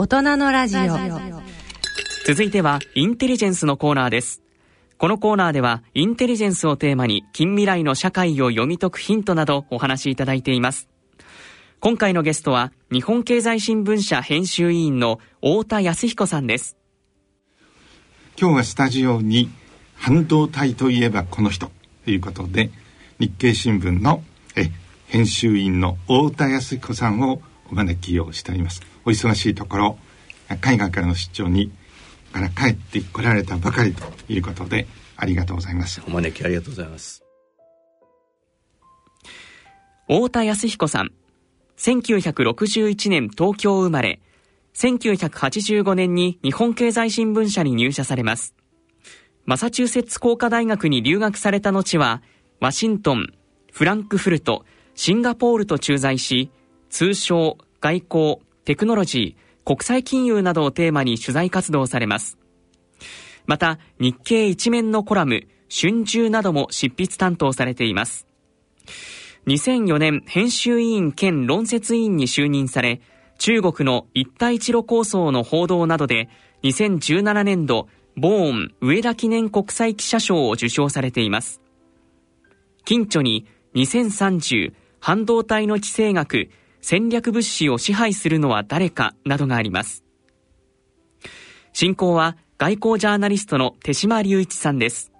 大人のラジオ。続いてはインテリジェンスのコーナーです。このコーナーではインテリジェンスをテーマに近未来の社会を読み解くヒントなどお話しいただいています。今回のゲストは日本経済新聞社編集委員の太田康彦さんです。今日はスタジオに半導体といえばこの人ということで日経新聞のえ編集員の太田康彦さんをお招きをしておりますお忙しいところ海外からの出張にから帰ってこられたばかりということでありがとうございます。お招きありがとうございます。太田康彦さん。1961年東京生まれ。1985年に日本経済新聞社に入社されます。マサチューセッツ工科大学に留学された後はワシントンフランクフルトシンガポールと駐在し通商外交テクノロジー国際金融などをテーマに取材活動されます。また日経一面のコラム春秋なども執筆担当されています。2004年編集委員兼論説委員に就任され中国の一帯一路構想の報道などで2017年度ボーン上田記念国際記者賞を受賞されています。近著に2030半導体の地政学戦略物資を支配するのは誰かなどがあります。進行は外交ジャーナリストの手島隆一さんです。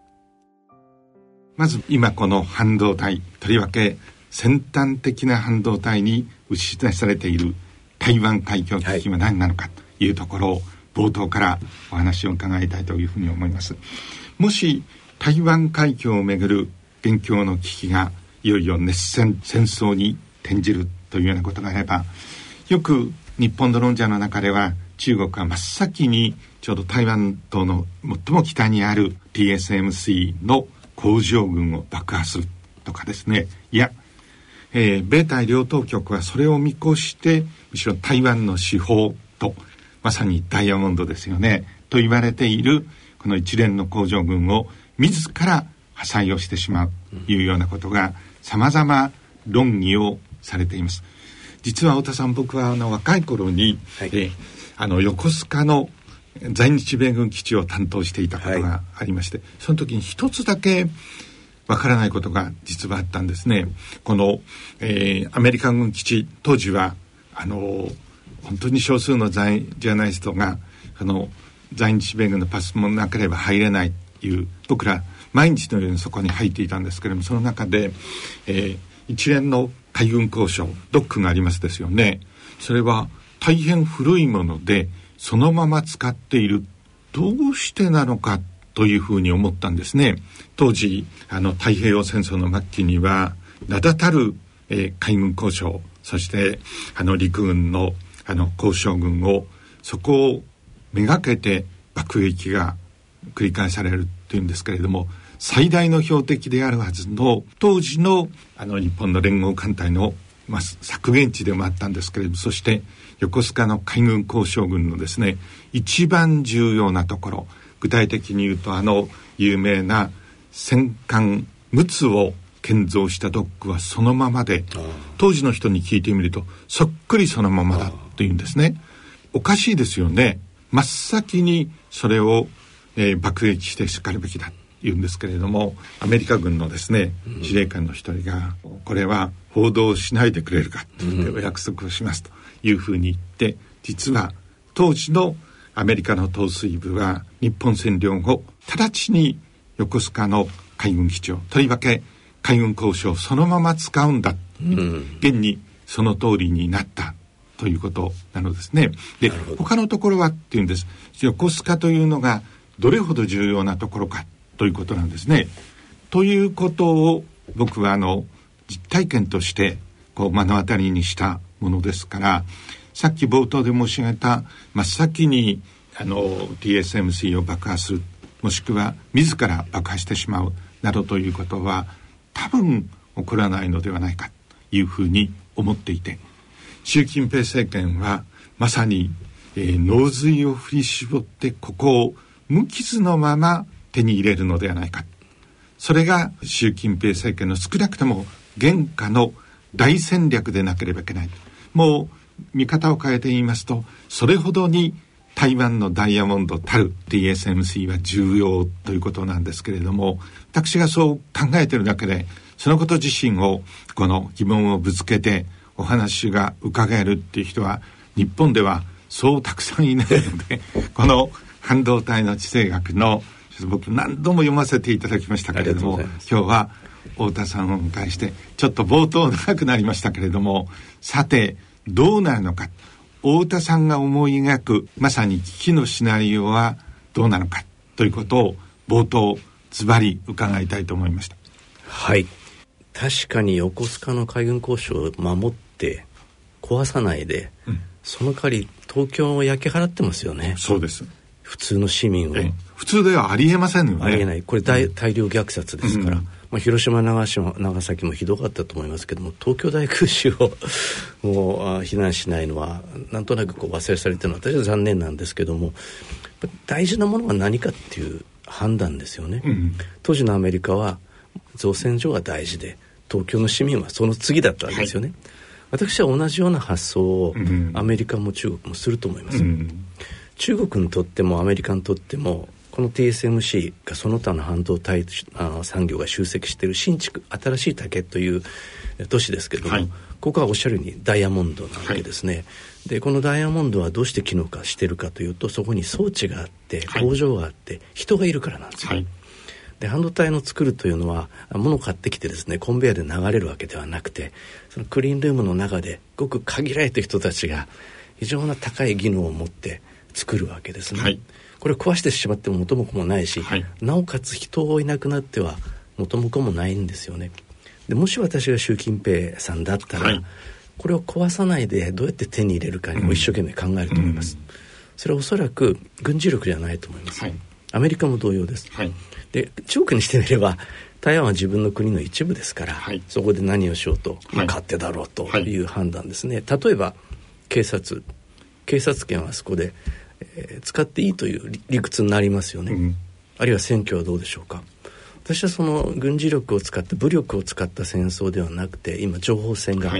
まず今この半導体とりわけ先端的な半導体に打ち出されている台湾海峡危機は何なのかというところを冒頭からお話を伺いたいというふうに思います。もし台湾海峡をめぐる現況の危機がいよいよ熱戦戦争に転じるというようなことがあればよく日本の論者の中では中国は真っ先にちょうど台湾島の最も北にある TSMC の工場群を爆破するとかですね。いや、えー、米台両当局はそれを見越してむしろ台湾の司法とまさにダイヤモンドですよね。と言われているこの一連の工場群を自ら破砕をしてしまうというようなことがさまざま論議をされています。実は太田さん僕はあの若い頃に、はい、えあの横須賀の在日米軍基地を担当していたことがありまして、はい、その時に一つだけわからないことが実はあったんですね。この、えー、アメリカ軍基地当時はあの本当に少数の在ジャーナリストがあの在日米軍のパスもなければ入れないという僕ら毎日のようにそこに入っていたんですけれどもその中で、えー、一連の海軍交渉ドックがありますですよね。それは大変古いものでそのまま使っているどうしてなのかというふうに思ったんですね。当時あの太平洋戦争の末期には名だたる、えー、海軍交渉そしてあの陸軍のあの交渉軍をそこをめがけて爆撃が繰り返されるっていうんですけれども最大の標的であるはずの当時のあの日本の連合艦隊の、まあ、削減地でもあったんですけれどもそして横須賀の海軍交渉軍のですね一番重要なところ具体的に言うとあの有名な戦艦陸奥を建造したドックはそのままで当時の人に聞いてみるとそっくりそのままだというんですね。おかしいですよね。真っ先にそれを、えー、爆撃してしかるべきだ言うんですけれどもアメリカ軍のですね司令官の一人が「これは報道しないでくれるか」って言ってお約束をしますというふうに言って実は当時のアメリカの統帥部は日本占領後直ちに横須賀の海軍基地をとりわけ海軍交渉をそのまま使うんだ、うん、現にその通りになったということなのですね。で他のところはっていうんです。横須賀というのがどれほど重要なところかということなんですね。ということを僕はあの実体験としてこう目の当たりにしたものですからさっき冒頭で申し上げた真っ先にあの TSMC を爆破するもしくは自ら爆破してしまうなどということは多分起こらないのではないかというふうに思っていて習近平政権はまさに、えー、脳髄を振り絞ってここを無傷のまま手に入れるのではないか。それが習近平政権の少なくとも現下の大戦略でなければいけない。もう見方を変えて言いますとそれほどに台湾のダイヤモンドたる TSMC は重要ということなんですけれども私がそう考えてるだけでそのこと自身をこの疑問をぶつけてお話が伺えるっていう人は日本ではそうたくさんいないのでこの半導体の地政学の僕何度も読ませていただきましたけれども今日は太田さんをお迎えしてちょっと冒頭長くなりましたけれどもさてどうなるのか。太田さんが思い描くまさに危機のシナリオはどうなのか。ということを冒頭ズバリ伺いたいと思いました。はい。確かに横須賀の海軍交渉を守って壊さないで、うん、その代わり東京を焼き払ってますよね。そうです普通の市民を。普通ではありえませんよね。ありえない。これ大うん、大量虐殺ですから、うん、まあ、広島長島長崎もひどかったと思いますけども東京大空襲を もうあ避難しないのはなんとなくこう忘れされてるのは私は残念なんですけども大事なものは何かっていう判断ですよね、うん、当時のアメリカは造船所が大事で東京の市民はその次だったわけですよね、はい、私は同じような発想をアメリカも中国もすると思います、うん、中国にとってもアメリカにとってもこの TSMC がその他の半導体あ産業が集積している新築新しい竹という都市ですけども、はい、ここはおっしゃるようにダイヤモンドなわけですね、はい、でこのダイヤモンドはどうして機能化してるかというとそこに装置があって工場があって、人がいるからなんです。よ、で半導体の作るというのは物を買ってきてですねコンベヤーで流れるわけではなくてそのクリーンルームの中でごく限られた人たちが非常な高い技能を持って作るわけですね、はい、これ壊してしまっても元も子もないし、はい、なおかつ人をいなくなっては元も子もないんですよね。でもし私が習近平さんだったら、はい、これを壊さないでどうやって手に入れるかにも一生懸命考えると思います、うん、それはおそらく軍事力じゃないと思います、アメリカも同様です、で中国にしてみれば台湾は自分の国の一部ですから、はい、そこで何をしようと、まあ、勝手だろうとい。う判断ですね、はい、例えば警察。警察権はそこで、えー、使っていいという理屈になりますよね、うん、あるいは選挙はどうでしょうか。私はその軍事力を使って武力を使った戦争ではなくて今情報戦が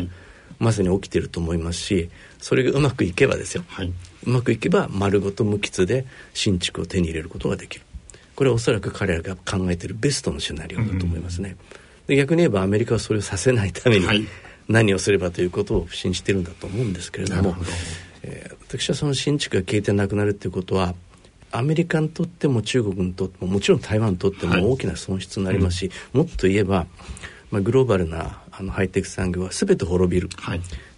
まさに起きてると思いますしそれがうまくいけばですよ、はい、うまくいけば丸ごと無傷で新築を手に入れることができる。これはおそらく彼らが考えているベストのシナリオだと思いますね。で逆に言えばアメリカはそれをさせないために何をすればということを信じてるんだと思うんですけれども、えー、私はその新築が消えてなくなるということはアメリカにとっても中国にとってももちろん台湾にとっても大きな損失になりますし、はいうん、もっと言えば、まあ、グローバルなあのハイテク産業は全て滅びる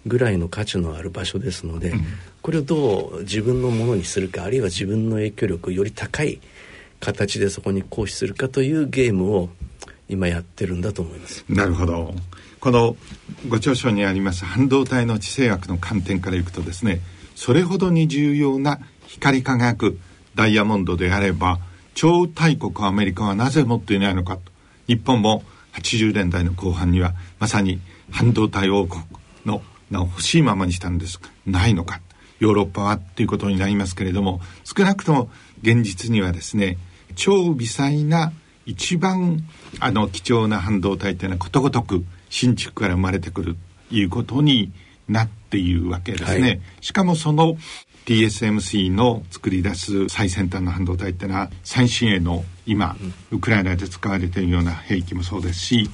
ぐらいの価値のある場所ですので、うん、これをどう自分のものにするかあるいは自分の影響力をより高い形でそこに行使するかというゲームを今やってるんだと思います。なるほど。このご著書にあります半導体の地政学の観点からいくとですねそれほどに重要な光り輝くダイヤモンドであれば超大国アメリカはなぜ持っていないのかと。日本も80年代の後半にはまさに半導体王国の名を欲しいままにしたんですがないのか。ヨーロッパはっていうことになりますけれども少なくとも現実にはですね超微細な一番あの貴重な半導体というのはことごとく新築から生まれてくるということになっているわけですね。はい、しかもその TSMC の作り出す最先端の半導体っていうのは最新鋭の今、ウクライナで使われているような兵器もそうですし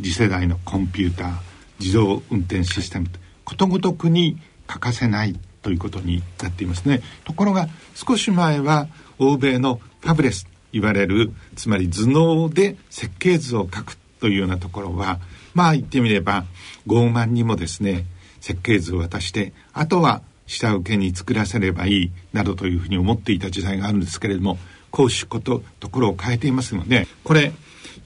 次世代のコンピューター自動運転システムことごとくに欠かせないということになっていますね。ところが少し前は欧米のファブレス言われるつまり頭脳で設計図を書くというようなところはまあ言ってみれば傲慢にもですね設計図を渡してあとは下請けに作らせればいいなどというふうに思っていた時代があるんですけれどもこうしことところを変えていますのでこれ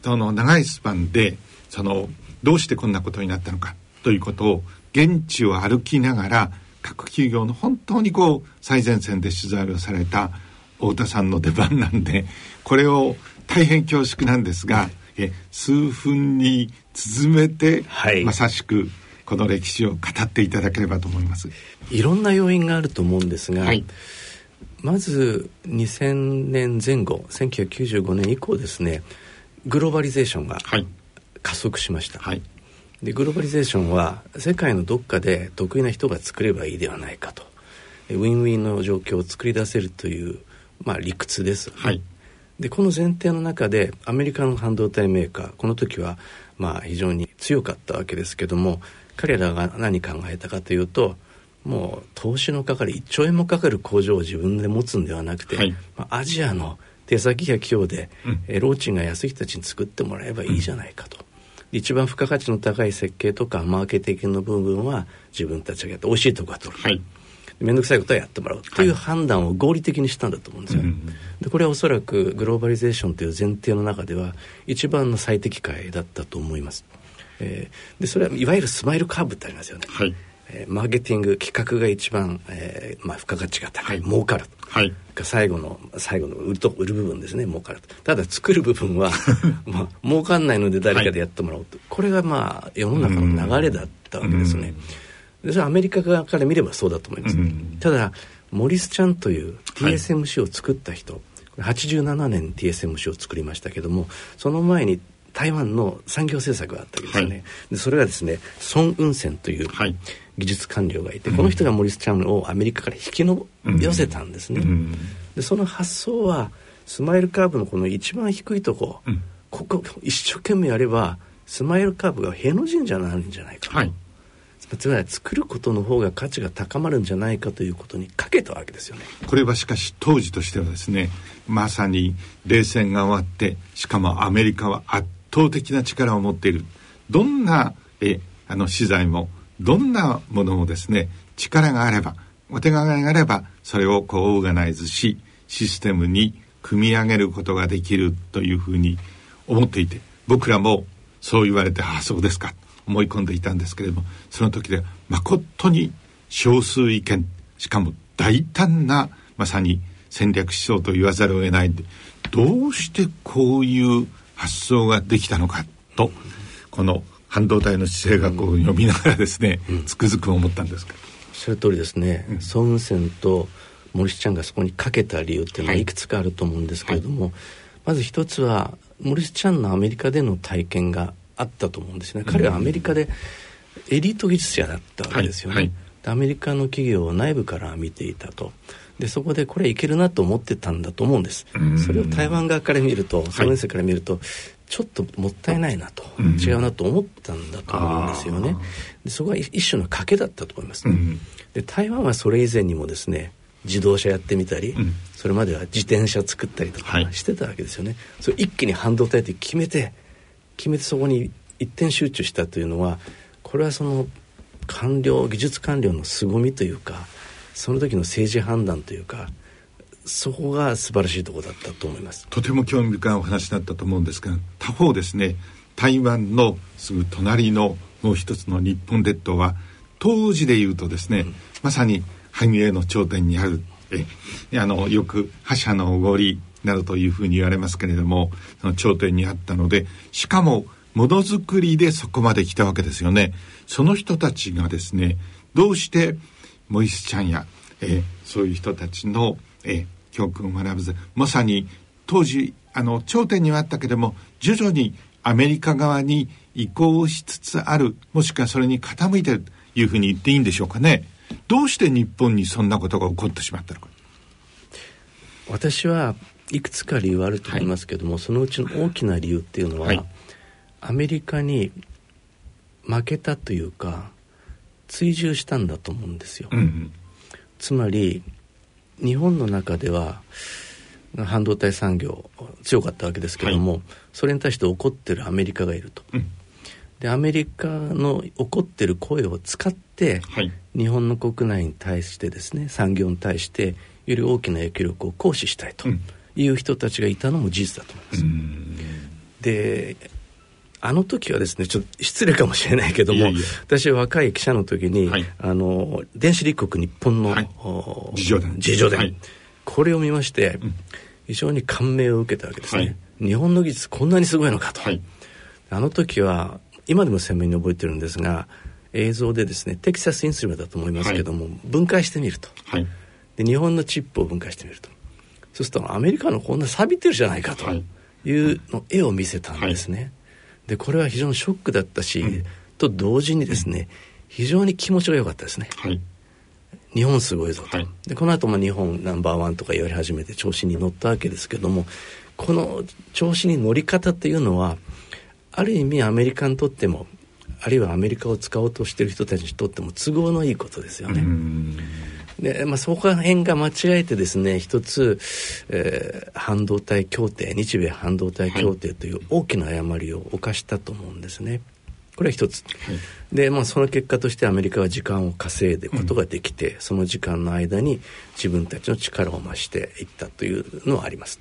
その長いスパンでそのどうしてこんなことになったのかということを現地を歩きながら各企業の本当にこう最前線で取材をされた太田さんの出番なんでこれを大変恐縮なんですが、え数分に続めて、はい、まさしくこの歴史を語っていただければと思います。いろんな要因があると思うんですが、はい、まず2000年前後1995年以降ですねグローバリゼーションが加速しました、はい、でグローバリゼーションは世界のどっかで得意な人が作ればいいではないかと。ウィンウィンの状況を作り出せるという、まあ、理屈です、はい、でこの前提の中でアメリカの半導体メーカーこの時はまあ非常に強かったわけですけども彼らが何考えたかというともう投資のかかる1兆円もかかる工場を自分で持つんではなくて、はい、まあ、アジアの手先や企業で、うん、え労賃が安い人たちに作ってもらえばいいじゃないかと、うん、一番付加価値の高い設計とかマーケティングの部分は自分たちがやって美味しいとこは取る、はい面倒くさいことはやってもらうという判断を合理的にしたんだと思うんですよ、はい、でこれはおそらくグローバリゼーションという前提の中では一番の最適解だったと思います、えー、でそれはいわゆるスマイルカーブってありますよね、はい。えー、マーケティング企画が一番、えーまあ、付加価値が高い、はい、儲かる、はい、最後の最後の売ると売る部分ですね儲かるただ作る部分は まあ儲かんないので誰かでやってもらおうと、はい、これがまあ世の中の流れだったわけですね。でそれはアメリカ側から見ればそうだと思います、ただモリス・ちゃんという TSMC を作った人、はい、87年 TSMC を作りましたけどもその前に台湾の産業政策があったわけですよね、はい、でそれはですね孫運泉という技術官僚がいて、はい、この人がモリス・チャンをアメリカから引きの寄せたんですね、うん、でその発想はスマイルカーブのこの一番低いとこ、うん、ここ一生懸命やればスマイルカーブが平の神社になるんじゃないかと、はい、つまり作ることの方が価値が高まるんじゃないかということにかけたわけですよね。これはしかし当時としてはですねまさに冷戦が終わってしかもアメリカは圧倒的な力を持っている。どんなえあの資材もどんなものもですね力があればお手柄があればそれをこうオーガナイズしシステムに組み上げることができるというふうに思っていて僕らもそう言われてああそうですか。思い込んでいたんですけれどもその時で誠に少数意見しかも大胆なまさに戦略思想と言わざるを得ないどうしてこういう発想ができたのかとこの半導体の地政学を読みながらですね、うん、つくづく思ったんです。かおっしゃる通りですね、うん、孫運泉と森氏ちゃんがそこにかけた理由っていうのはい。くつかあると思うんですけれども、はい、まず一つは森氏ちゃんのアメリカでの体験があったと思うんですね。彼はアメリカでエリート技術者だったわけですよね、はいはい、アメリカの企業を内部から見ていたと。でそこでこれいけるなと思ってたんだと思うんです。それを台湾側から見るとソ連生から見ると、ちょっともったいないなと、違うなと思ったんだと思うんですよね。でそこは一種の賭けだったと思います、で台湾はそれ以前にもですね自動車やってみたり、うん、それまでは自転車作ったりとかしてたわけですよね、はい、それ一気に半導体って決めて決めてそこに一点集中したというのはこれはその官僚技術官僚の凄みというかその時の政治判断というかそこが素晴らしいところだったと思います。とても興味深いお話だったと思うんですが他方ですね台湾のすぐ隣のもう一つの日本列島は当時でいうとですね、うん、まさに繁栄の頂点にあるえあのよく覇者のおごりなどというふうに言われますけれどもその頂点にあったのでしかもものづくりでそこまで来たわけですよね。その人たちがですねどうしてモイスちゃんや、えー、そういう人たちの、えー、教訓を学ぶずまさに当時あの頂点にはあったけれども徐々にアメリカ側に移行しつつあるもしくはそれに傾いてるというふうに言っていいんでしょうかね。どうして日本にそんなことが起こってしまったのか。私はいくつか理由はあると思いますけども、はい、そのうちの大きな理由っていうのは、はい、アメリカに負けたというか追従したんだと思うんですよ、うんうん、つまり日本の中では半導体産業強かったわけですけども、はい、それに対して怒ってるアメリカがいると、うん、でアメリカの怒ってる声を使って、はい、日本の国内に対してですね産業に対してより大きな影響力を行使したいという人たちがいたのも事実だと思います。うん、であの時はですねちょっと失礼かもしれないけども私は若い記者の時に、はい、あの電子立国日本の、はい、自叙伝自叙伝、はい、これを見まして、うん、非常に感銘を受けたわけですね、日本の技術こんなにすごいのかと、あの時は今でも鮮明に覚えてるんですが映像でですねテキサスインストゥルメンだと思いますけども、分解してみると、で日本のチップを分解してみるとそうするとアメリカのこんな錆びてるじゃないかとい。うの絵を見せたんですね、でこれは非常にショックだったし、うん、と同時にですね、非常に気持ちが良かったですね。はい。日本すごいぞと、はい。でこの後も日本ナンバーワンとか言われ始めて調子に乗ったわけですけどもこの調子に乗り方っていうのはある意味アメリカにとってもあるいはアメリカを使おうとしている人たちにとっても都合のいいことですよね。うんで、まあ、そこら辺が間違えてですね一つ、えー半導体協定日米半導体協定という大きな誤りを犯したと思うんですね。これは一つ。で、まあ、その結果としてアメリカは時間を稼いでいくことができて、その時間の間に自分たちの力を増していったというのはあります。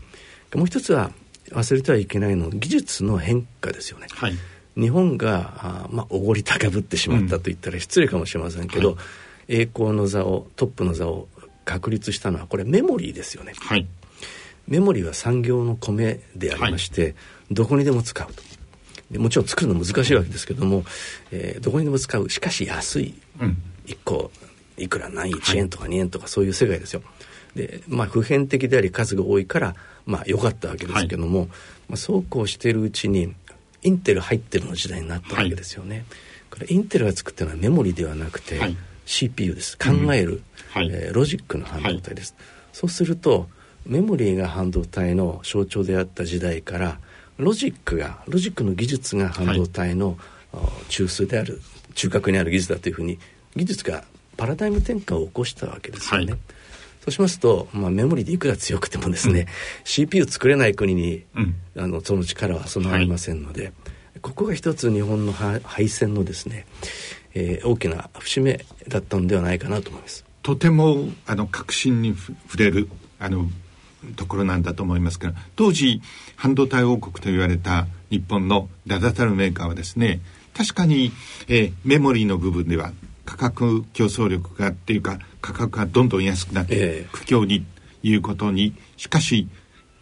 もう一つは忘れてはいけないのは技術の変化ですよね。はい日本があーまあおごり高ぶってしまったと言ったら失礼かもしれませんけど、はい栄光の座をトップの座を確立したのはこれメモリーですよね。はい。メモリーは産業の米でありまして、どこにでも使うと。でもちろん作るの難しいわけですけども、えーどこにでも使う。しかし安い。うん。1個いくら何1円とか2円とかそういう世界ですよ。でまあ普遍的であり数が多いからまあ良かったわけですけども、まあ、そうこうしているうちにインテル入ってるの時代になったわけですよね。これインテルが作ってるのはメモリではなくて、はい CPU です。考える、はい。えーロジックの半導体です、そうするとメモリーが半導体の象徴であった時代からロジックがロジックの技術が半導体の、あ中枢である中核にある技術だというふうに技術がパラダイム転換を起こしたわけですよね。はい。そうしますと、まあ、メモリでいくら強くてもですね、CPU 作れない国に、うん。あのその力は備わりませんので、ここが一つ日本のは敗戦のですね、えー大きな節目だったのではないかなと思います。とてもあの革新にふ触れるあのところなんだと思いますけど当時半導体王国と言われた日本の名だたるメーカーはですね確かに、えーメモリーの部分では価格競争力がっていうか価格がどんどん安くなって、ええ苦境にいうことにしかし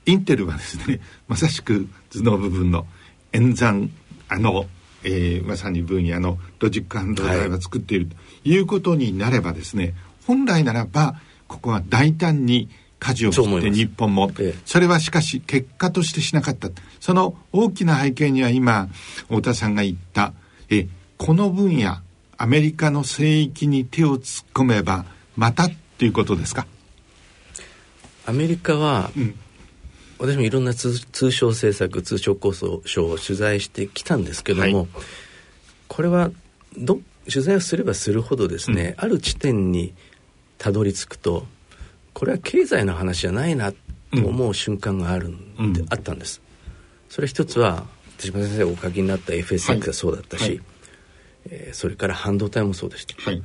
インテルはですねまさしく頭脳部分の演算あの、えーまさに分野のロジック半導体を作っているということになればですね、本来ならばここは大胆に舵を切って日本もええ。それはしかし結果としてしなかった。その大きな背景には今太田さんが言ったえこの分野アメリカの聖域に手を突っ込めばまたっていうことですか、アメリカは、うん私もいろんな通通商政策通商構想省を取材してきたんですけども、はい。これはど取材をすればするほどですね、ある地点にたどり着くとこれは経済の話じゃないなと思う瞬間があるんで、うん。あったんです。それ一つは手島先生がお書きになった FSX がそうだったし、はい。えーそれから半導体もそうでした。はい。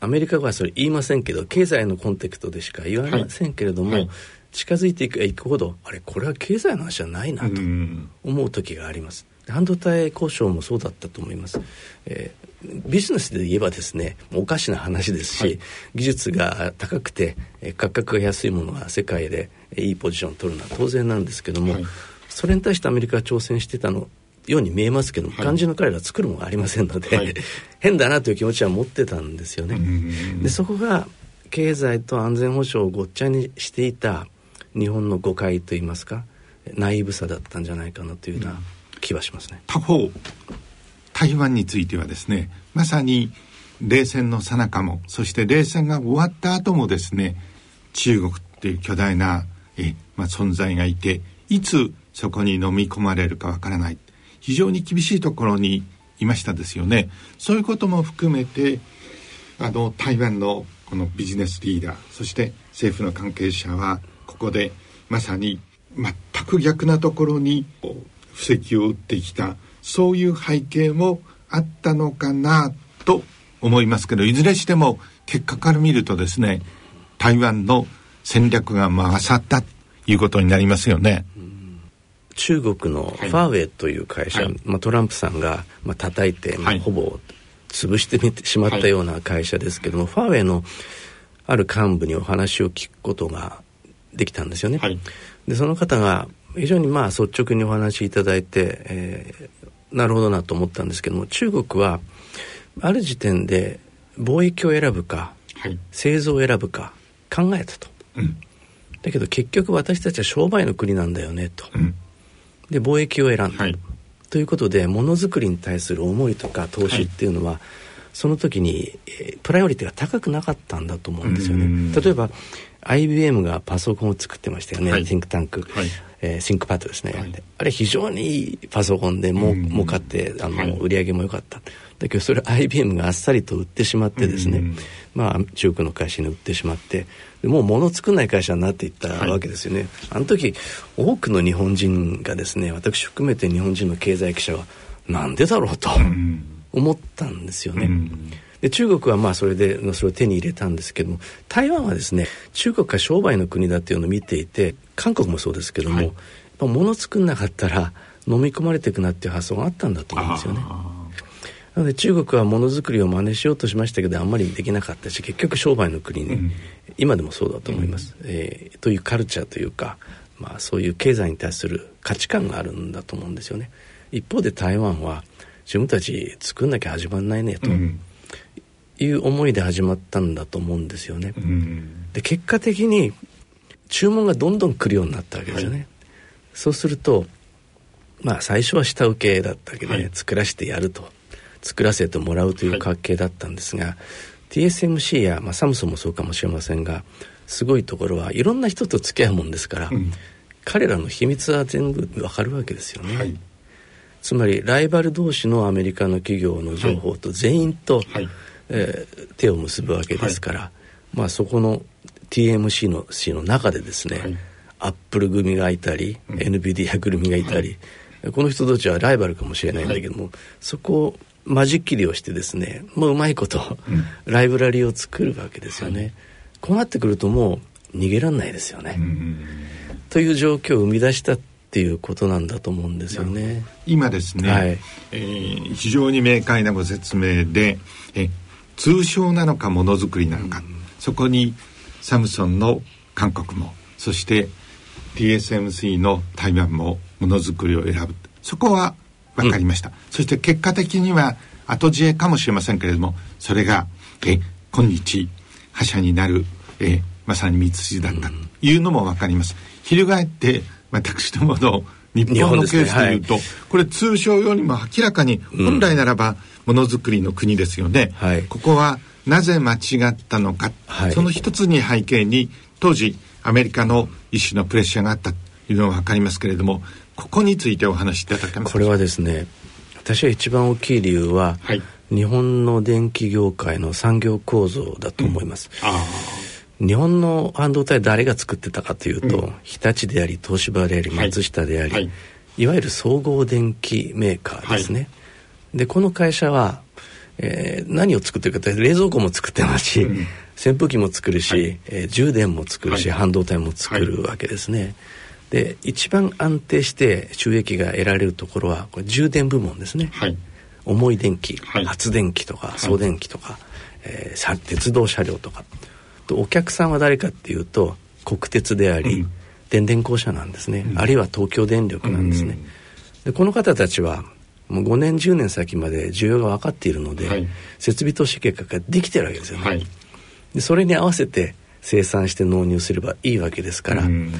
アメリカはそれ言いませんけど経済のコンテクストでしか言われませんけれども、はい。はい近づいていくいくほどあれこれは経済の話じゃないなとうん。思う時があります。半導体交渉もそうだったと思います、えービジネスで言えばですねおかしな話ですし、はい。技術が高くてえー価格が安いものが世界でえーいいポジションを取るのは当然なんですけども、はい。それに対してアメリカは挑戦してたのように見えますけども、はい。肝心の彼らは作るものがありませんので、はい。変だなという気持ちは持ってたんですよね。うん。でそこが経済と安全保障をごっちゃにしていた日本の誤解といいますかナイーブさだったんじゃないかなというような気はしますね。他方台湾についてはですねまさに冷戦の最中もそして冷戦が終わった後もですね中国っていう巨大なえ、まあ、存在がいていつそこに飲み込まれるかわからない。非常に厳しいところにいましたですよね。そういうことも含めてあの台湾のこのビジネスリーダーそして政府の関係者はここでまさに全く逆なところに布石を打ってきたそういう背景もあったのかなと思いますけどいずれしても結果から見るとですね台湾の戦略が勝ったということになりますよね。中国のファーウェイという会社、はい。まあ、トランプさんが、まあ叩いて、まあはいほぼ潰してみてしまったような会社ですけども、ファーウェイのある幹部にお話を聞くことができたんですよね。はいでその方が非常にまあ率直にお話しいただいて、えーなるほどなと思ったんですけども中国はある時点で貿易を選ぶかはい製造を選ぶか考えたと。うんだけど結局私たちは商売の国なんだよねと。うんで貿易を選んだ、はいということでものづくりに対する思いとか投資っていうのは、はい、その時に、えー、プライオリティが高くなかったんだと思うんですよね。例えば IBM がパソコンを作ってましたよね、はい、シンクタンク、はい、えー、 ThinkPad ですね、はい、あれ非常にいいパソコンでも儲かってあの、売り上げも良かった。だけどそれ IBM があっさりと売ってしまってですね、まあ中国の会社に売ってしまって。もう物作んない会社になっていったわけですよね、あの時多くの日本人がですね私含めて日本人の経済記者はなんでだろうと思ったんですよね、で中国はまあそれでそれを手に入れたんですけども台湾はですね中国が商売の国だっていうのを見ていて韓国もそうですけども、はい、物作んなかったら飲み込まれていくなっていう発想があったんだと思うんですよね。なので中国はものづくりを真似しようとしましたけどあんまりできなかったし結局商売の国に、うん、今でもそうだと思います、うん、えー、というカルチャーというか、まあ、そういう経済に対する価値観があるんだと思うんですよね。一方で台湾は自分たち作んなきゃ始まんないねと、うんいう思いで始まったんだと思うんですよね。で結果的に注文がどんどん来るようになったわけですよね。はい、そうするとまあ最初は下請けだったわけで、はい、作らせてやると。作らせてもらうという関係だったんですが、はい、TSMC や、まあ、サムソンもそうかもしれませんがすごいところはいろんな人と付き合うもんですから、うん、彼らの秘密は全部わかるわけですよね。つまりライバル同士のアメリカの企業の情報と全員と、はいえー、手を結ぶわけですから、はい、まあそこの TMC の C の中でですね、はい、アップル組がいたり、うん、NVIDIA 組がいたり、はい、この人たちはライバルかもしれないんだけども、そこを間仕切りをしてですねもううまいこと、うん、ライブラリを作るわけですよね。こうなってくるともう逃げらんないですよね。という状況を生み出したっていうことなんだと思うんですよね。今ですね、はい、えー、非常に明快なご説明でえ通商なのかものづくりなのか、うん、そこにサムソンの韓国もそして TSMC の台湾もものづくりを選ぶ。そこは分かりました、うん、そして結果的には後知恵かもしれませんけれどもそれがえ今日覇者になるえまさに道筋だった。というのも分かります、翻って私どもの日本のケースでいうと、はい、これ通商よりも明らかに本来ならば、ものづくりの国ですよね、はい、ここはなぜ間違ったのか、はい、その一つに背景に当時アメリカの一種のプレッシャーがあった。というのは分かりますけれどもここについてお話しいただけますか？これはですね私は一番大きい理由は、はい、日本の電気業界の産業構造だと思います、うん、日本の半導体誰が作ってたかというと、うん、日立であり東芝であり松下であり、はい、いわゆる総合電機メーカーですね、でこの会社は、えー、何を作ってるかというと冷蔵庫も作ってますし、うん、扇風機も作るし、はい、えー、充電も作るし、はい、半導体も作るわけですね。はい、で一番安定して収益が得られるところはこれ充電部門ですね。重い電気、発電機とか送電機とか、えー、鉄道車両とか。とお客さんは誰かっていうと国鉄であり、うん、電電公社なんですね、うん、あるいは東京電力なんですね。でこの方たちはもう5年10年先まで需要が分かっているので、はい、設備投資計画ができてるわけですよね、はい、でそれに合わせて生産して納入すればいいわけですから言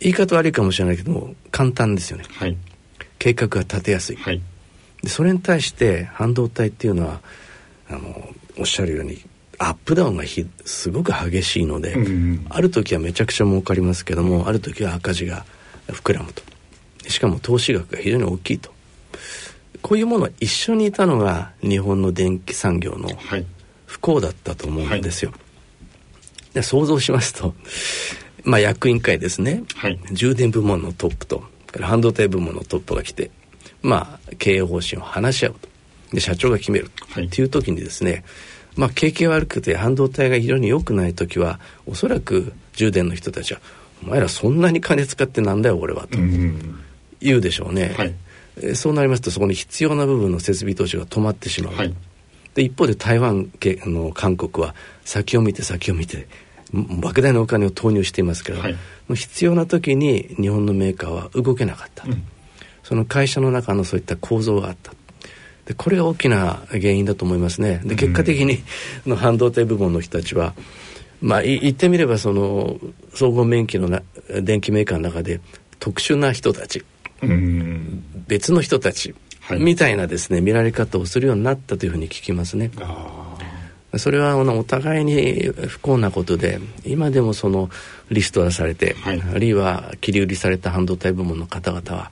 い方悪いかもしれないけども簡単ですよね、はい、計画が立てやすい、でそれに対して半導体っていうのはあのおっしゃるようにアップダウンがひすごく激しいので、ある時はめちゃくちゃ儲かりますけどもある時は赤字が膨らむと。しかも投資額が非常に大きいとこういうもの一緒にいたのが日本の電気産業の不幸だったと思うんですよ。はい、で想像しますと、まあ、役員会ですね、はい、充電部門のトップと半導体部門のトップが来て、まあ、経営方針を話し合うと。で社長が決めるっていう時にですね、まあ、景気が悪くて半導体が非常に良くない時はおそらく充電の人たちは「お前らそんなに金使ってなんだよ俺は」と言うでしょうね。はいそうなりますとそこに必要な部分の設備投資が止まってしまう、はい、で一方で台湾の韓国は先を見て先を見て莫大なお金を投入していますけど、はい、必要な時に日本のメーカーは動けなかった、うん、その会社の中のそういった構造があった。でこれが大きな原因だと思いますね。で結果的に、うん、半導体部門の人たちはまあ言ってみればその総合免機のな電機メーカーの中で特殊な人たち別の人たちみたいなですね、見られ方をするようになったというふうに聞きますね。それはお互いに不幸なことで今でもそのリストラされて、はい、あるいは切り売りされた半導体部門の方々は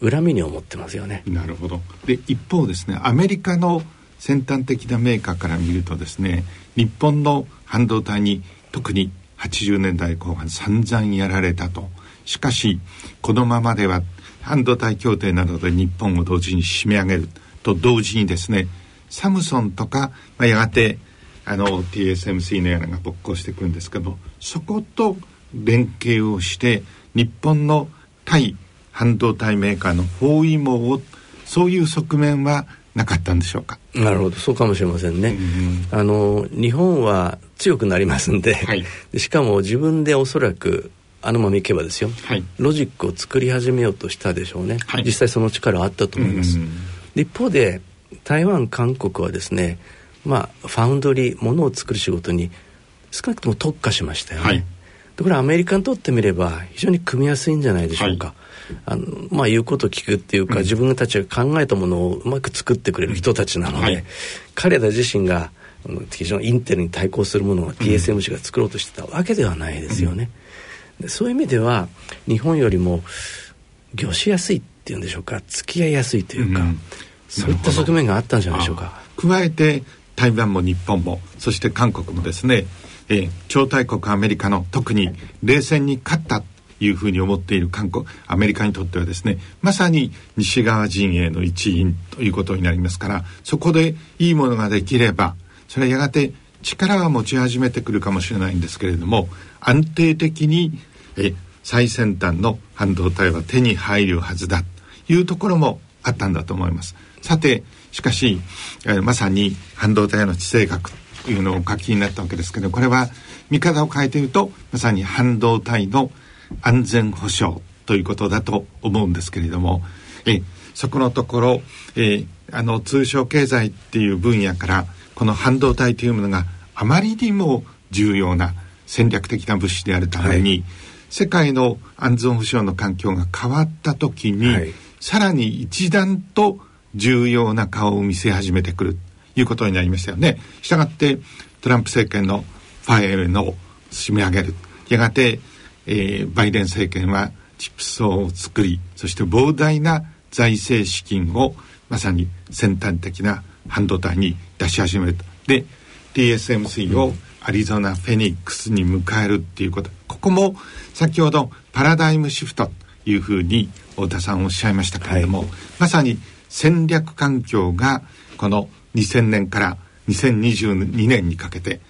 恨みに思ってますよね。なるほど。で一方ですねアメリカの先端的なメーカーから見るとですね日本の半導体に特に80年代後半散々やられたと。しかしこのままでは半導体協定などで日本を同時に締め上げると同時にですねサムソンとか、まあ、やがてあの TSMC のようなのが勃興してくるんですけどそこと連携をして日本の対半導体メーカーの包囲網をそういう側面はなかったんでしょうか？なるほど。そうかもしれませんね、うん、あの日本は強くなりますんではい、でしかも自分でおそらくあのままいけばですよ、はい、ロジックを作り始めようとしたでしょうね、はい、実際その力はあったと思います、一方で台湾韓国はですねまあファウンドリーものを作る仕事に少なくとも特化しましたよね、はい、でこれアメリカにとってみれば非常に組みやすいんじゃないでしょうか、あのまあ言うこと聞くっていうか、うん、自分たちが考えたものをうまく作ってくれる人たちなので、はい、彼ら自身が非常にインテルに対抗するものを TSMC が作ろうとしてたわけではないですよね。うん、そういう意味では日本よりも業しやすいっていうんでしょうか付き合いやすいというか、うん、そういった側面があったんじゃないでしょうか。加えて台湾も日本もそして韓国もですね、えー、超大国アメリカの特に冷戦に勝ったいうふうに思っている韓国アメリカにとってはですねまさに西側陣営の一員ということになりますからそこでいいものができればそれはやがて力は持ち始めてくるかもしれないんですけれども安定的にえ最先端の半導体は手に入るはずだというところもあったんだと思います。さてしかし、えまさに半導体の地政学というのをお書きになったわけですけどこれは見方を変えているとまさに半導体の安全保障ということだと思うんですけれどもえそこのところ、えあの通商経済っていう分野からこの半導体というものがあまりにも重要な戦略的な物資であるために、はい、世界の安全保障の環境が変わった時に、はい、さらに一段と重要な顔を見せ始めてくるということになりましたよね。したがってトランプ政権のファイルの締め上げる。やがてえー、バイデン政権はチップ層を作りそして膨大な財政資金をまさに先端的な半導体に出し始めると。で TSMC をアリゾナ・フェニックスに迎えるっていうこと。ここも先ほどパラダイムシフトというふうに太田さんおっしゃいましたけれども、はい、まさに戦略環境がこの2000年から2022年にかけて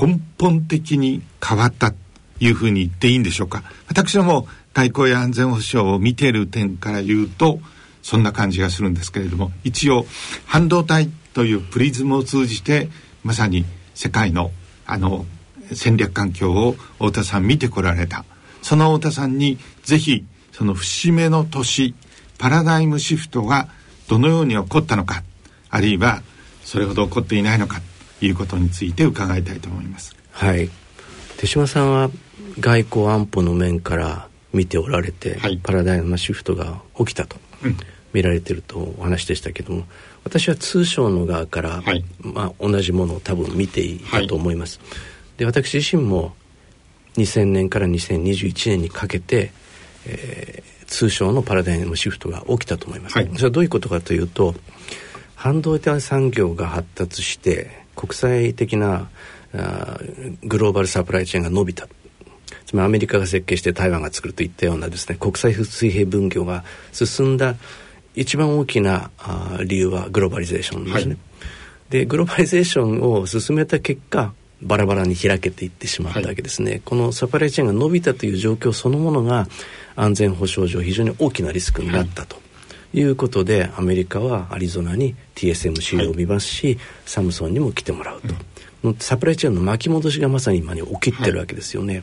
根本的に変わったいうふうに言っていいんでしょうか。私ども外交や安全保障を見ている点から言うとそんな感じがするんですけれども一応半導体というプリズムを通じてまさに世界のあの戦略環境を太田さん見てこられた。その太田さんにぜひその節目の年パラダイムシフトがどのように起こったのかあるいはそれほど起こっていないのかということについて伺いたいと思います。はい。手嶋さんは外交安保の面から見ておられて、はい、パラダイムシフトが起きたと見られてるとお話でしたけども私は通商の側から、はい、まあ、同じものを多分見ていたと思います。はい、で私自身も2000年から2021年にかけて、えー、通商のパラダイムシフトが起きたと思います。それはどういうことかというと半導体産業が発達して国際的なあグローバルサプライチェーンが伸びたつまりアメリカが設計して台湾が作るといったようなですね国際水平分業が進んだ一番大きなあ理由はグローバリゼーションですね。はい、でグローバリゼーションを進めた結果バラバラに開けていってしまったわけですね、はい、このサプライチェーンが伸びたという状況そのものが安全保障上非常に大きなリスクになったと。い。うことでアメリカはアリゾナに TSMC を見ますし、はい、サムソンにも来てもらうと、うん、サプライチェーンの巻き戻しがまさに今に起きてるわけですよね。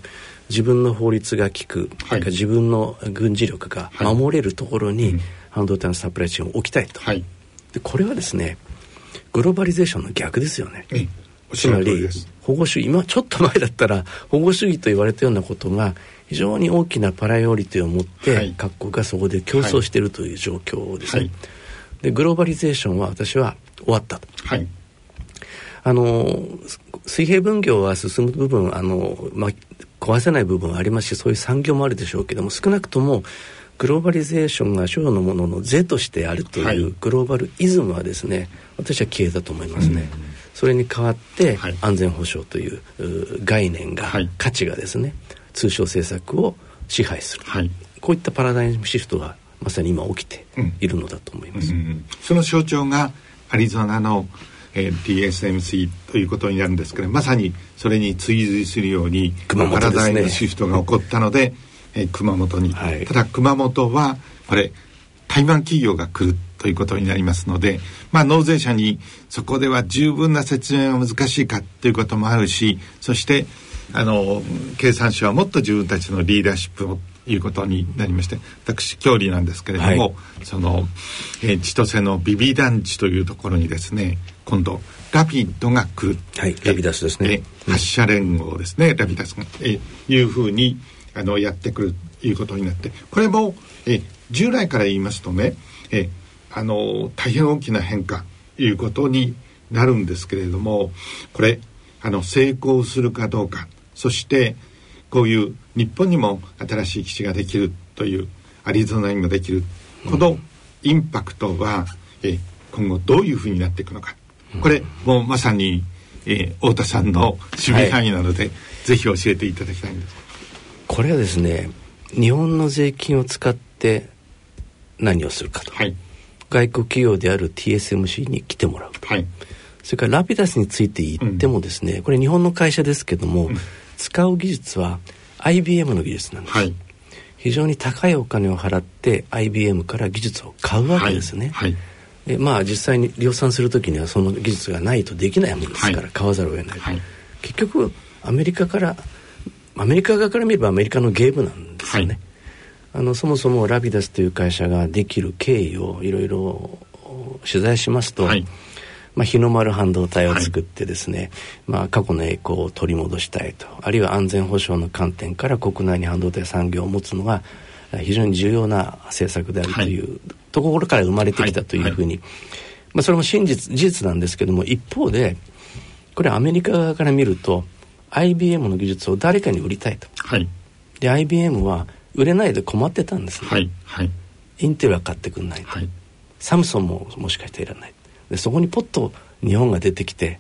自分の法律が効く、はい、自分の軍事力が守れるところに、半導体のサプライチェーンを置きたいと、はい、でこれはですねグローバリゼーションの逆ですよね、つまり保護主義今ちょっと前だったら保護主義と言われたようなことが非常に大きなパライオリティを持って、はい、各国がそこで競争しているという状況ですね。はい、でグローバリゼーションは私は終わったと。はい。あの水平分業は進む部分あの、まあ、壊せない部分はありますしそういう産業もあるでしょうけども少なくともグローバリゼーションが所有のものの是としてあるというグローバルイズムはですね私は消えたと思いますね。それに代わって安全保障という概念が、はい、価値がですね通商政策を支配する、はい、こういったパラダイムシフトがまさに今起きているのだと思います。うんうんうん、その象徴がアリゾナのえー、TSMC ということになるんですけどまさにそれに追随するように、ね、パラダイムシフトが起こったので、えー、熊本に、はい、ただ熊本はこれ台湾企業が来るということになりますので、まあ、納税者にそこでは十分な説明が難しいかということもあるしそしてあの経産省はもっと自分たちのリーダーシップをいうことになりまして私郷里なんですけれども、はい、その、えー、千歳のビビ団地というところにですね今度ラピッドが来る、はい、ラピダスですね、え発射連合ですね、ラピダスが、えいうふうにあのやってくるということになって。これも、え従来から言いますとね、えあの大変大きな変化ということになるんですけれどもこれあの成功するかどうかそしてこういう日本にも新しい基地ができるというアリゾナにもできるこのインパクトは、え今後どういうふうになっていくのか。これもうまさに、えー、太田さんの守備範囲なので、はい、ぜひ教えていただきたいんです。これはですね日本の税金を使って何をするかと、はい、外国企業である TSMC に来てもらうと、はい、それからラピダスについて言ってもですね、うん、これ日本の会社ですけども、うん、使う技術は IBM の技術なんです、はい、非常に高いお金を払って IBM から技術を買うわけですね、はいでまあ実際に量産する時にはその技術がないとできないものですから、買わざるを得ない、結局アメリカからアメリカ側から見ればアメリカのゲームなんですよね、あのそもそもラビダスという会社ができる経緯をいろいろ取材しますと、まあ、日の丸半導体を作ってですね、はい、まあ、過去の栄光を取り戻したいと。あるいは安全保障の観点から国内に半導体産業を持つのが非常に重要な政策であるというところから生まれてきたというふうに、まあ、それも真実事実なんですけども一方でこれアメリカ側から見ると IBM の技術を誰かに売りたいと。はい、で IBM は売れないで困ってたんですね。はい。はい、インテルは買ってくんない。と、はい、サムソンももしかしていらないでそこにポッと日本が出てきて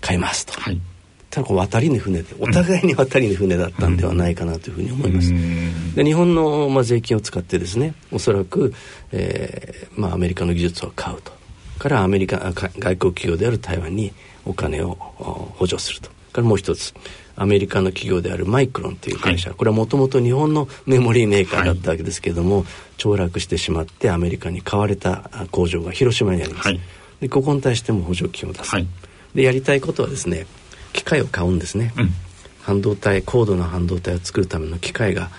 買いますと、はい、ただこう渡りに船でお互いに渡りに船だったんではないかなというふうに思います。で日本の、まあ、税金を使ってですねおそらく、えーまあ、アメリカの技術を買うと。からアメリカ外国企業である台湾にお金を補助すると。からもう一つアメリカの企業であるマイクロンという会社、はい、これはもともと日本のメモリーメーカーだったわけですけれども、はい、凋落してしまってアメリカに買われた工場が広島にあります、はい、でここに対しても補助金を出す、でやりたいことはですね機械を買うんですね、うん、半導体高度な半導体を作るための機械が、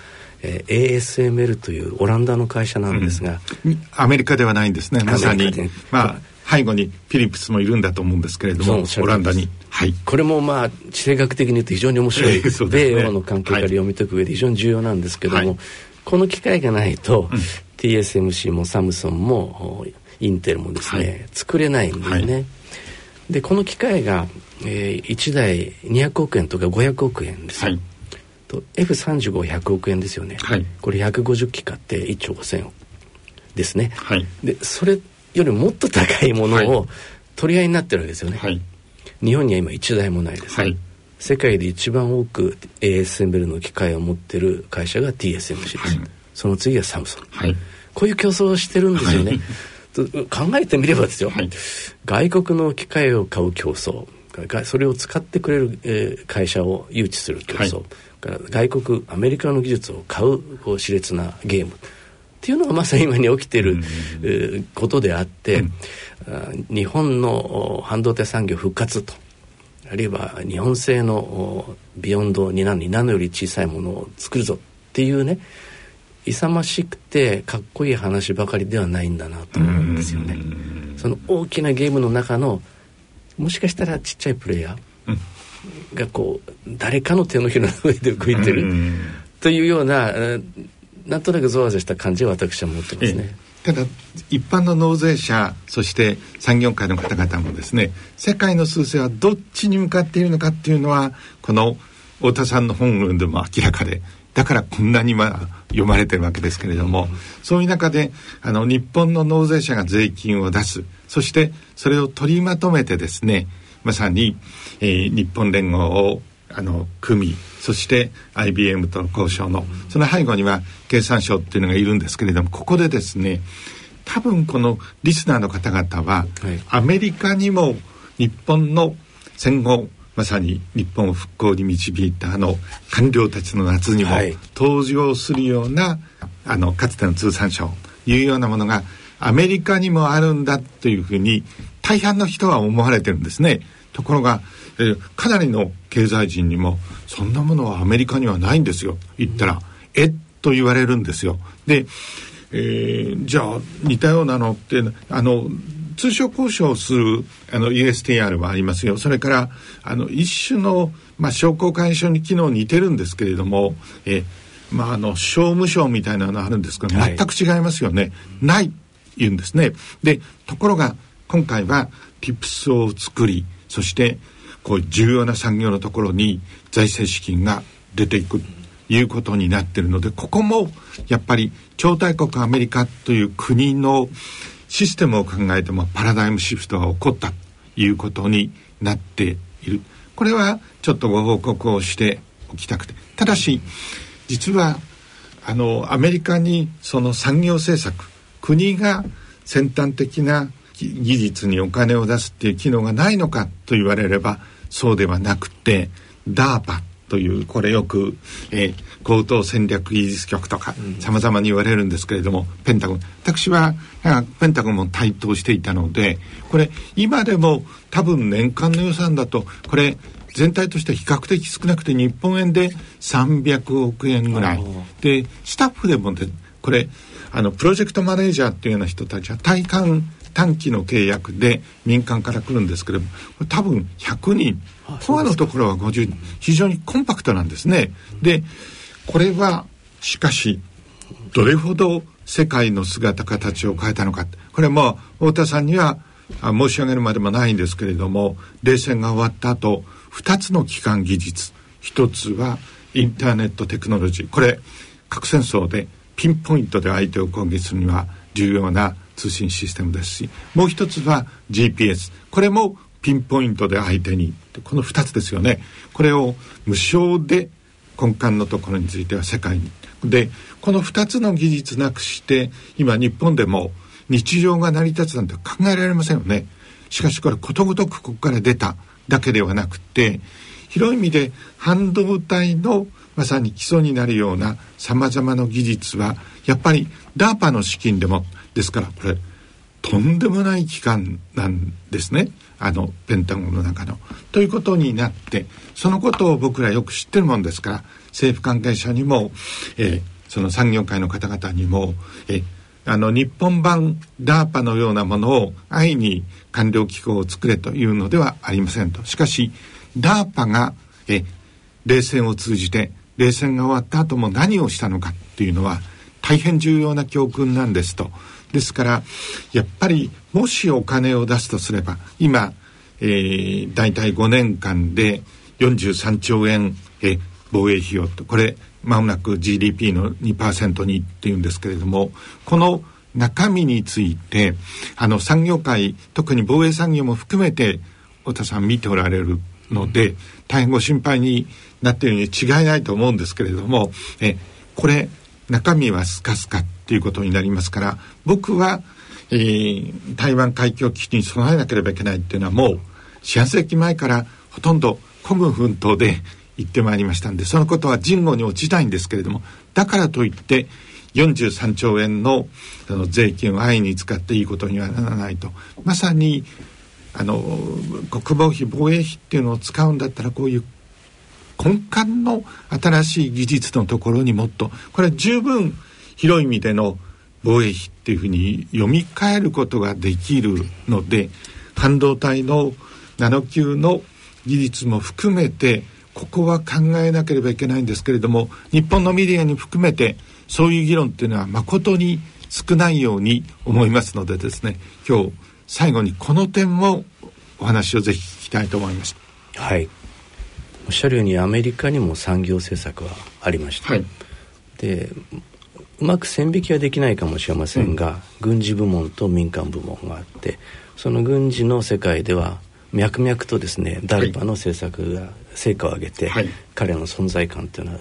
えー、ASML というオランダの会社なんですが、うん、アメリカではないんですね。まさにまあ背後にフィリップスもいるんだと思うんですけれどもオランダに、はい、これもまあ地政学的に言うと非常に面白い、ね、米欧の関係から読み解く上で非常に重要なんですけども、はい、この機会がないと、うん、TSMC もサムソンもインテルもですね、はい、作れないんですね、でこの機械がえー、1台200億円とか500億円ですよ、はい、と F35100 億円ですよね、はい、これ150機買って1兆5000億ですね、はい、でそれよりもっと高いものを取り合いになってるわけですよね、はい、日本には今1台もないです、はい、世界で一番多く ASML の機械を持ってる会社が TSMC です、はい、その次はサムソン、はい、こういう競争をしてるんですよね、考えてみればですよ、外国の機械を買う競争。それを使ってくれる、えー、会社を誘致する競争、はい、外国アメリカの技術を買う熾烈なゲームっていうのがまさに今に起きている、うんえー、ことであって、うん、日本の半導体産業復活とあるいは日本製のビヨンド2ナノ2ナノより小さいものを作るぞっていうね勇ましくてかっこいい話ばかりではないんだなと思うんですよね。その大きなゲームの中のもしかしたらちっちゃいプレイヤーがこう誰かの手のひらの上で動いてるというようななんとなくゾワゾワした感じは私は持ってますね。ただ一般の納税者そして産業界の方々もですね世界の数勢はどっちに向かっているのかっていうのはこの太田さんの本でも明らかでだからこんなにまあ読まれてるわけですけれども、うん、そういう中であの日本の納税者が税金を出す。そしてそれを取りまとめてですねまさに、えー、日本連合をあの組そして IBM との交渉のその背後には経産省っていうのがいるんですけれどもここでですね多分このリスナーの方々は、はい、アメリカにも日本の戦後まさに日本を復興に導いたあの官僚たちの夏にも登場するような、はい、あのかつての通産省いうようなものがアメリカにもあるんだというふうに大半の人は思われてるんですね。ところがえー、かなりの経済人にもそんなものはアメリカにはないんですよ。言ったら、えっと言われるんですよ。で、えー、じゃあ似たようなのってあの通商交渉するあの USTR はありますよ。それからあの一種の、まあ、商工会議所に機能似てるんですけれども、えーまあ、あの商務省みたいなのあるんですけど全く違いますよね、はい、ない言うんですね。でところが今回は TIPS を作りそしてこう重要な産業のところに財政資金が出ていくということになってるのでここもやっぱり超大国アメリカという国のシステムを考えてもパラダイムシフトが起こったということになっている。これはちょっとご報告をしておきたくて。ただし実はあのアメリカにその産業政策国が先端的な技術にお金を出すっていう機能がないのかと言われればそうではなくて DARPA というこれよく、えー、高等戦略技術局とかさまざまに言われるんですけれどもペンタゴン。私はペンタゴンも台頭していたのでこれ今でも多分年間の予算だとこれ全体として比較的少なくて日本円で300億円ぐらい。でスタッフでもでこれあのプロジェクトマネージャーっていうような人たちは体感短期の契約で民間から来るんですけれども多分100人コアのところは50非常にコンパクトなんですね。でこれはしかしどれほど世界の姿形を変えたのか。これも太田さんには申し上げるまでもないんですけれども冷戦が終わった後2つの基幹技術。1つはインターネットテクノロジー。これ核戦争でピンポイントで相手を攻撃するには重要な通信システムですしもう一つは GPS これもピンポイントで相手に。この2つですよね。これを無償で根幹のところについては世界に。でこの2つの技術なくして今日本でも日常が成り立つなんて考えられませんよね。しかしこれことごとくここから出ただけではなくて広い意味で半導体のまさに基礎になるようなさまざまな技術はやっぱり DARPA の資金でもですからこれとんでもない機関なんですねあのペンタゴンの中の。ということになってそのことを僕らよく知ってるもんですから政府関係者にも、えー、その産業界の方々にも、えー、あの日本版 DARPA のようなものを安易に官僚機構を作れというのではありませんと。しかし DARPA がえ冷戦を通じて冷戦が終わった後も何をしたのかっていうのは大変重要な教訓なんですと。ですからやっぱりもしお金を出すとすれば今、えー、大体5年間で43兆円え防衛費用とこれまもなく GDP の2%にっていうんですけれどもこの中身についてあの産業界特に防衛産業も含めて太田さん見ておられるので大変ご心配になっているに違いないと思うんですけれどもえこれ中身はスカスカっていうことになりますから僕は、えー、台湾海峡危機に備えなければいけないっていうのはもう四半世紀前からほとんど孤軍奮闘で言ってまいりましたんでそのことは人語に落ちたいんですけれどもだからといって43兆円のあの税金を安易に使っていいことにはならないと。まさにあの国防費防衛費っていうのを使うんだったらこういう根幹の新しい技術のところにもっとこれは十分広い意味での防衛費っていうふうに読み替えることができるので半導体のナノ級の技術も含めてここは考えなければいけないんですけれども日本のメディアに含めてそういう議論っていうのは誠に少ないように思いますのでですね今日最後にこの点もお話をぜひ聞きたいと思います。はいおっしゃるようにアメリカにも産業政策はありました、はい、でうまく線引きはできないかもしれませんが、うん、軍事部門と民間部門があってその軍事の世界では脈々とですねダルパの政策が成果を上げて、はい、彼の存在感っていうのは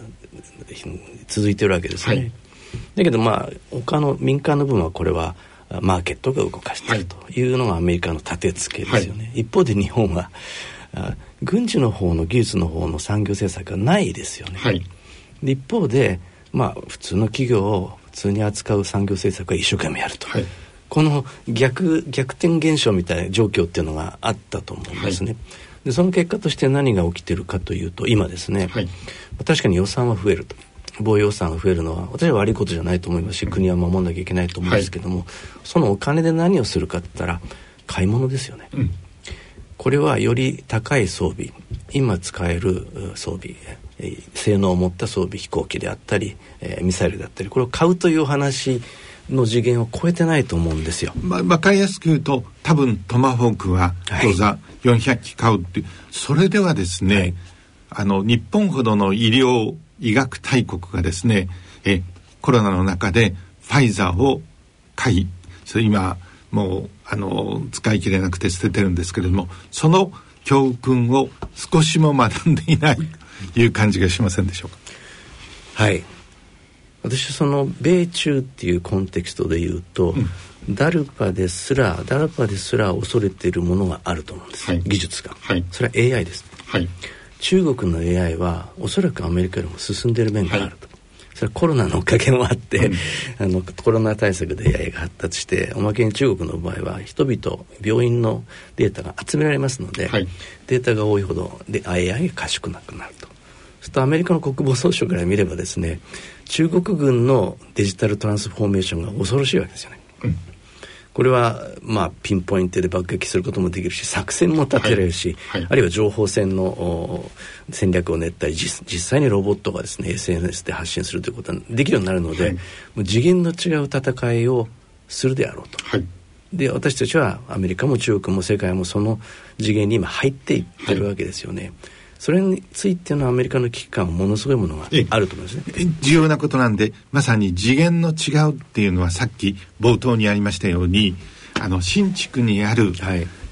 続いてるわけですね、はい、だけどまあ他の民間の部分はこれはマーケットが動かしているというのがアメリカの立て付けですよね、一方で日本は軍事の方の技術の方の産業政策がないですよね、で一方でまあ普通の企業を普通に扱う産業政策は一生懸命やると、この逆逆転現象みたいな状況っていうのがあったと思うんですね。でその結果として何が起きてるかというと今ですね、はい、確かに予算は増えると。防衛予算が増えるのは私は悪いことじゃないと思いますし国は守んなきゃいけないと思うんですけども、はい、そのお金で何をするかって言ったら買い物ですよね、うん、これはより高い装備今使える装備性能を持った装備飛行機であったり、えー、ミサイルであったりこれを買うという話の次元を超えてないと思うんですよ。まあ、分かりやすく言うと多分トマホークは当座400機買うっていう、はい、それではですね、はい、あの日本ほどの医療医学大国がですねえコロナの中でファイザーを買いそれ今もうあの使い切れなくて捨ててるんですけれどもその教訓を少しも学んでいないという感じがしませんでしょうか？はい。私はその米中っていうコンテキストで言うと、うん、ダルパですらダルパですら恐れているものがあると思うんです、はい、技術が、はい、それは AI です、はい、中国の AI はおそらくアメリカよりも進んでいる面があると、それはコロナのおかげもあって、うん、あのコロナ対策で AI が発達しておまけに中国の場合は人々病院のデータが集められますので、データが多いほどで AI が賢くなくなると。するとアメリカの国防総省から見ればですね中国軍のデジタルトランスフォーメーションが恐ろしいわけですよね。うん、これはまあピンポイントで爆撃することもできるし作戦も立てられるし、はい。はい、あるいは情報戦の戦略を練ったり実際にロボットがですね SNS で発信するということができるようになるので、はい、もう次元の違う戦いをするであろうと。で私たちはアメリカも中国も世界もその次元に今入っていってるわけですよね。それについてのアメリカの危機感はものすごいものがあると思いますね。重要なことなんでまさに次元の違うっていうのはさっき冒頭にありましたようにあの新築にある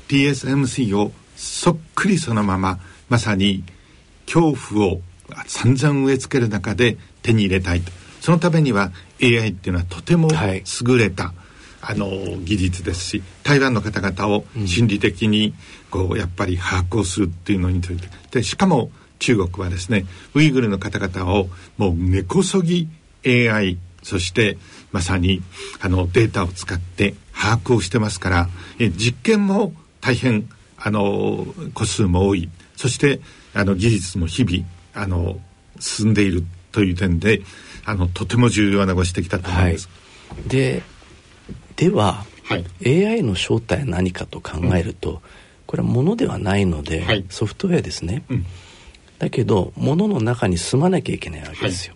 TSMC をそっくりそのまままさに恐怖を散々植え付ける中で手に入れたいと。そのためには AI っていうのはとても優れた、はいあの技術ですし台湾の方々を心理的にこうやっぱり把握をするっていうのについて。でしかも中国はですねウイグルの方々をもう根こそぎ AI そしてまさにあのデータを使って把握をしてますからえ実験も大変あの個数も多い。そしてあの技術も日々あの進んでいるという点であのとても重要なご指摘だと思います。はい、ででは、はい、AI の正体は何かと考えると、うん、これはものではないので、はい、ソフトウェアですね、うん、だけどものの中に住まなきゃいけないわけですよ、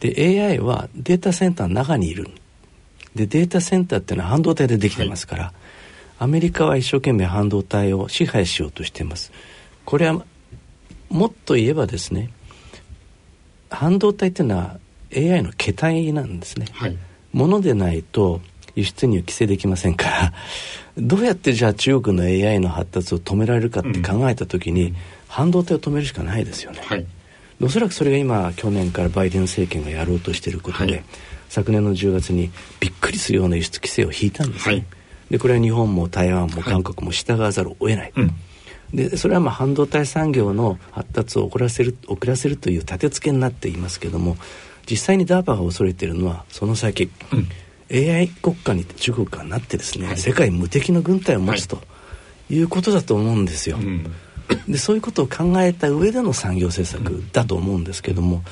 はい、で AI はデータセンターの中にいる。でデータセンターっていうのは半導体でできてますから、アメリカは一生懸命半導体を支配しようとしています。これはもっと言えばですね半導体っていうのは AI の桁体なんですね、はい、ものでないと輸出入規制できませんからどうやってじゃあ中国の AI の発達を止められるかって考えた時に、うん、半導体を止めるしかないですよね、はい、おそらくそれが今去年からバイデン政権がやろうとしていることで、はい、昨年の10月にびっくりするような輸出規制を引いたんです。ね、はい、でこれは日本も台湾も韓国も従わざるを得ない、うん。でそれはまあ半導体産業の発達を遅らせる遅らせるという立て付けになっていますけども実際に DARPA が恐れているのはその先、うん、AI 国家に中国がなってですね、はい、世界無敵の軍隊を持つとい。うことだと思うんですよ。はい、でそういうことを考えた上での産業政策だと思うんですけども、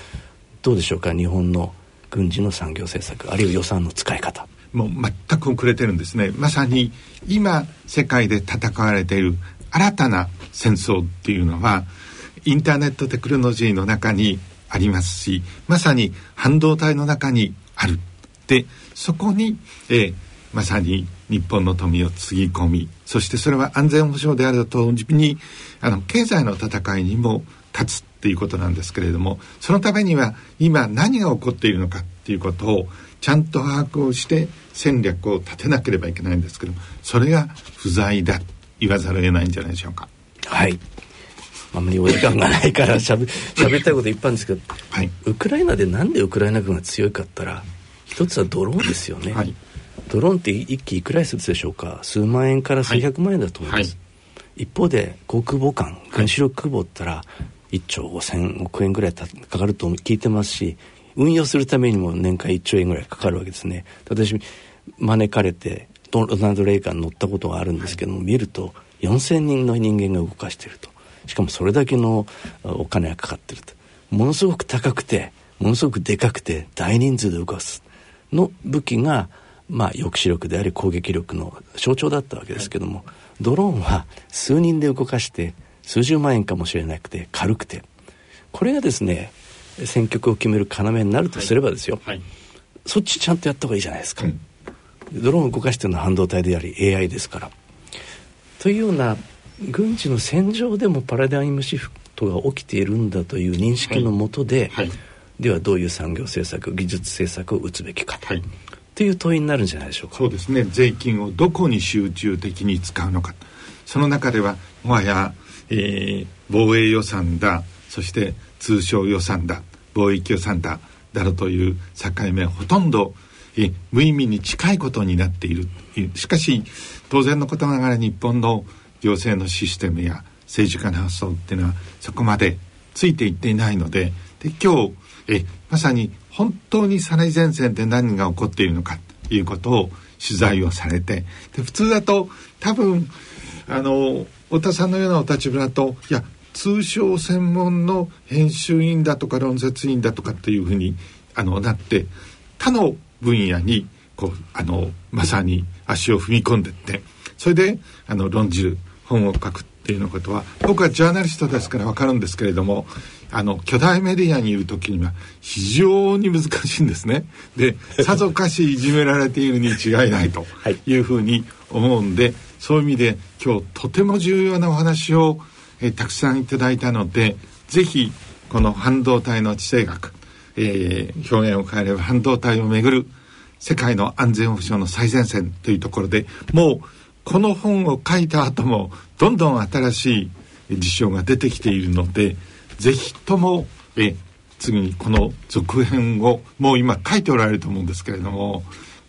どうでしょうか日本の軍事の産業政策あるいは予算の使い方。もう全く遅れてるんですね。まさに今世界で戦われている新たな戦争っていうのはインターネットテクノロジーの中にありますしまさに半導体の中にあるでそこに、えー、まさに日本の富をつぎ込みそしてそれは安全保障であると同時にあの経済の戦いにも立つっていうことなんですけれどもそのためには今何が起こっているのかっていうことをちゃんと把握をして戦略を立てなければいけないんですけどもそれが不在だ言わざるを得ないんじゃないでしょうか。はい。あんまりお時間がないからしゃべ喋りたいこといっぱいあるんですけど、はい、ウクライナでなんでウクライナ軍が強いかったら一つはドローンですよね、はい、ドローンって一機いくらするでしょうか？数万円から数百万円だと思います、はい、一方で航空母艦原子力空母ったら1兆5000億円ぐらいかかると聞いてますし運用するためにも年間1兆円ぐらいかかるわけですね。私招かれてロナルド・レイカーに乗ったことがあるんですけども、はい、見ると4,000人の人間が動かしていると。しかもそれだけのお金がかかってると。ものすごく高くてものすごくでかくて大人数で動かすの武器がまあ抑止力であり攻撃力の象徴だったわけですけども、はい、ドローンは数人で動かして数十万円かもしれなくて軽くて。これがですね選曲を決める要になるとすればですよ、はい。はい、そっちちゃんとやった方がいいじゃないですか、うん、ドローンを動かしてるのは半導体であり AI ですから。というような軍事の戦場でもパラダイムシフトが起きているんだという認識のもとで、はい。はい、ではどういう産業政策技術政策を打つべきかと、はい、という問いになるんじゃないでしょうか。そうですね。税金をどこに集中的に使うのか。その中ではもはや、えー、防衛予算だそして通商予算だ貿易予算だだろという境目ほとんどえ無意味に近いことになっている。しかし当然のことながら日本の行政のシステムや政治家の発想っていうのはそこまでついていっていないのでで今日えまさに本当に最前線で何が起こっているのかということを取材をされてで普通だと多分あの太田さんのようなお立場だといや通商専門の編集員だとか論説員だとかっていうふうにあのなって他の分野にこうあのまさに足を踏み込んでってそれであの論じる本を書くっていうことは僕はジャーナリストですから分かるんですけれどもあの巨大メディアにいる時には非常に難しいんですね。でさぞかしいじめられているに違いないというふうに思うんで、そういう意味で今日とても重要なお話をえたくさんいただいたのでぜひこの半導体の地政学、えー、表現を変えれば半導体をめぐる世界の安全保障の最前線というところでもうこの本を書いた後もどんどん新しい事象が出てきているのでぜひともえ次にこの続編をもう今書いておられると思うんですけれども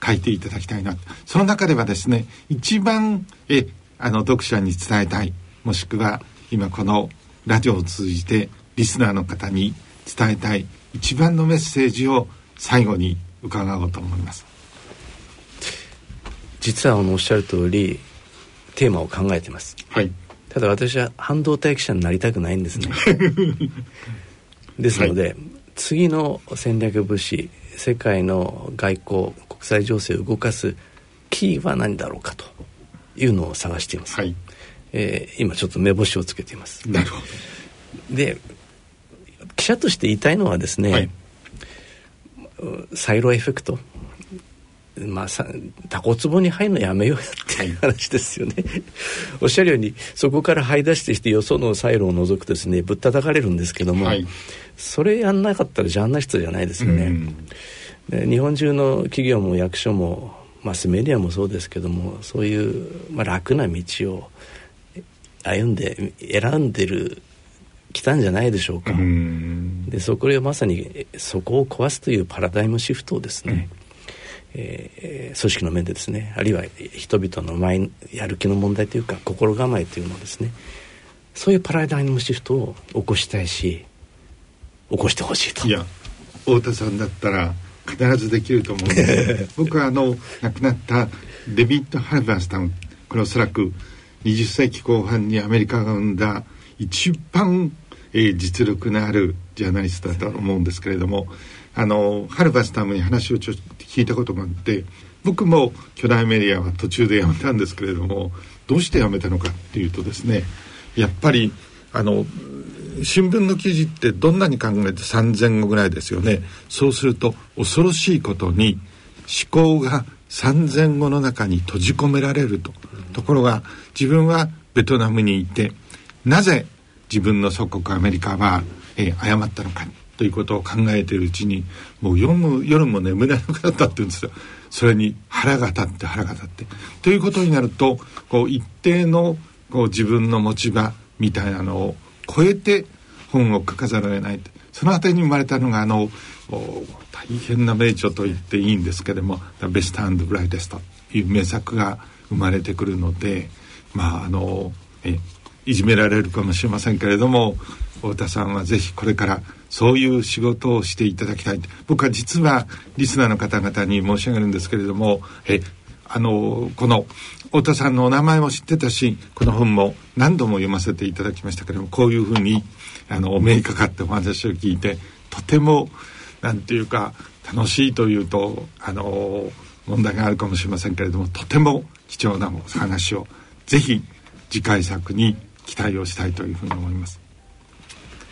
書いていただきたいなその中ではですね一番えあの読者に伝えたいもしくは今このラジオを通じてリスナーの方に伝えたい一番のメッセージを最後に伺おうと思います。実はあのおっしゃる通りテーマを考えてます、はい、ただ私は半導体記者になりたくないんですね。ですので、はい、次の戦略物資世界の外交国際情勢を動かすキーは何だろうかというのを探しています、はい、えー、今ちょっと目星をつけています。なるほど。で記者として言いたいのはですね、はい、サイロエフェクトまあ、さタコ壺に入るのやめようよっていう話ですよね。おっしゃるようにそこから這い出してきてよそのサイロを除くとですねぶったたかれるんですけども、はい、それやんなかったらジャーナリストじゃないですよね。で日本中の企業も役所もマスメディアもそうですけどもそういう、まあ、楽な道を歩んで選んでる来たんじゃないでしょうか。でそこでまさにそこを壊すというパラダイムシフトをですね、うんえー、組織の面でですねあるいは人々の前やる気の問題というか心構えというのをですねそういうパラダイムシフトを起こしたいし起こしてほしいと。いや太田さんだったら必ずできると思うんで 僕はあの亡くなったデビッド・ハルバースタウンこれおそらく20世紀後半にアメリカが生んだ一番、えー、実力のあるジャーナリストだと思うんですけれどもあのハルバスタムに話をちょ聞いたことがあって僕も巨大メディアは途中でやめたんですけれどもどうして辞めたのかっていうとですねやっぱりあの新聞の記事ってどんなに考えて3,000語ぐらいですよね。そうすると恐ろしいことに思考が3,000語の中に閉じ込められると。ところが自分はベトナムにいてなぜ自分の祖国アメリカは、えー、誤ったのか。ということを考えているうちにもう読む夜も眠れなくなったって言うんですよ。それに腹が立って腹が立って。ということになるとこう一定のこう自分の持ち場みたいなのを超えて本を書かざるを得ないそのあたりに生まれたのがあの大変な名著と言っていいんですけれども「The Best and Brightest」という名作が生まれてくるのでまああのえいじめられるかもしれませんけれども太田さんはぜひこれからそういう仕事をしていただきたい。僕は実はリスナーの方々に申し上げるんですけれどもえあのこの太田さんのお名前も知ってたしこの本も何度も読ませていただきましたけれどもこういうふうにあのお目にかかってお話を聞いてとても何て言うか楽しいというとあの問題があるかもしれませんけれどもとても貴重なお話をぜひ次回作に期待をしたいというふうに思います。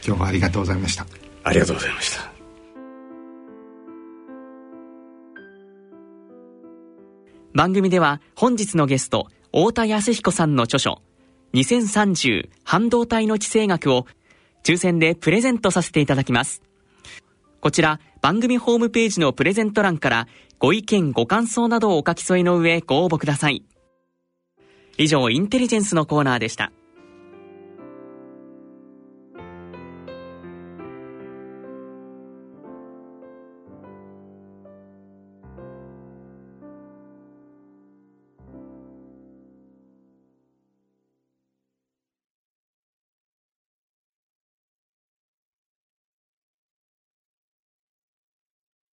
今日はありがとうございました。ありがとうございました。番組では本日のゲスト太田康彦さんの著書2030半導体の地政学を抽選でプレゼントさせていただきます。こちら番組ホームページのプレゼント欄からご意見ご感想などをお書き添えの上ご応募ください。以上インテリジェンスのコーナーでした。